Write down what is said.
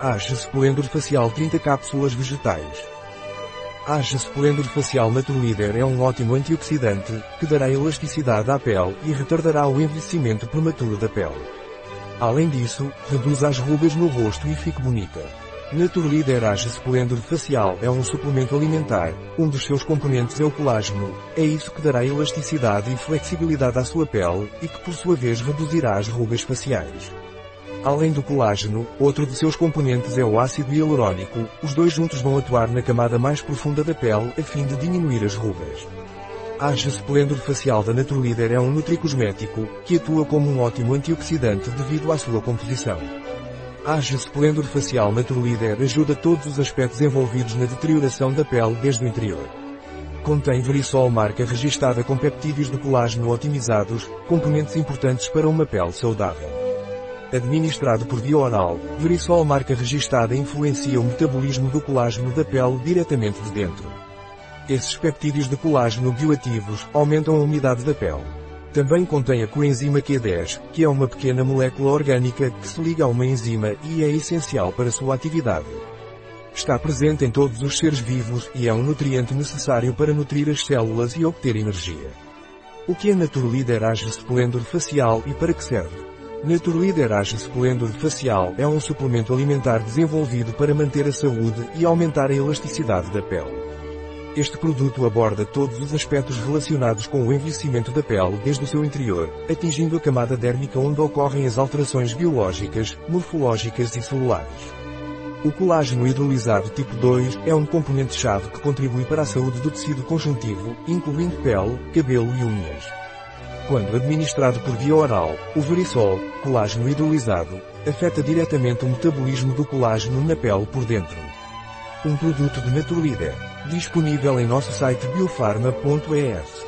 Age Splendor Facial 30 cápsulas vegetais. Age Splendor Facial Naturleader é um ótimo antioxidante, que dará elasticidade à pele e retardará o envelhecimento prematuro da pele. Além disso, reduz as rugas no rosto e fique bonita. Naturleader Age Splendor Facial é um suplemento alimentar, um dos seus componentes é o colágeno, é isso que dará elasticidade e flexibilidade à sua pele, e que por sua vez reduzirá as rugas faciais. Além do colágeno, outro de seus componentes é o ácido hialurônico, os dois juntos vão atuar na camada mais profunda da pele a fim de diminuir as rugas. Age Splendor Facial da Naturleader é um nutricosmético, que atua como um ótimo antioxidante devido à sua composição. Age Splendor Facial Naturleader ajuda todos os aspectos envolvidos na deterioração da pele desde o interior. Contém Verisol marca registada com peptídeos de colágeno otimizados, componentes importantes para uma pele saudável. Administrado por via oral, Verisol marca registada influencia o metabolismo do colágeno da pele diretamente de dentro. Esses peptídeos de colágeno bioativos aumentam a umidade da pele. Também contém a coenzima Q10, que é uma pequena molécula orgânica que se liga a uma enzima e é essencial para sua atividade. Está presente em todos os seres vivos e é um nutriente necessário para nutrir as células e obter energia. O que é Naturleader Age Splendor Facial e para que serve? Naturleader Age Splendor Facial é um suplemento alimentar desenvolvido para manter a saúde e aumentar a elasticidade da pele. Este produto aborda todos os aspectos relacionados com o envelhecimento da pele desde o seu interior, atingindo a camada dérmica onde ocorrem as alterações biológicas, morfológicas e celulares. O colágeno hidrolisado tipo 2 é um componente-chave que contribui para a saúde do tecido conjuntivo, incluindo pele, cabelo e unhas. Quando administrado por via oral, o verisol, colágeno hidrolisado, afeta diretamente o metabolismo do colágeno na pele por dentro. Um produto de Naturleader, disponível em nosso site biofarma.es.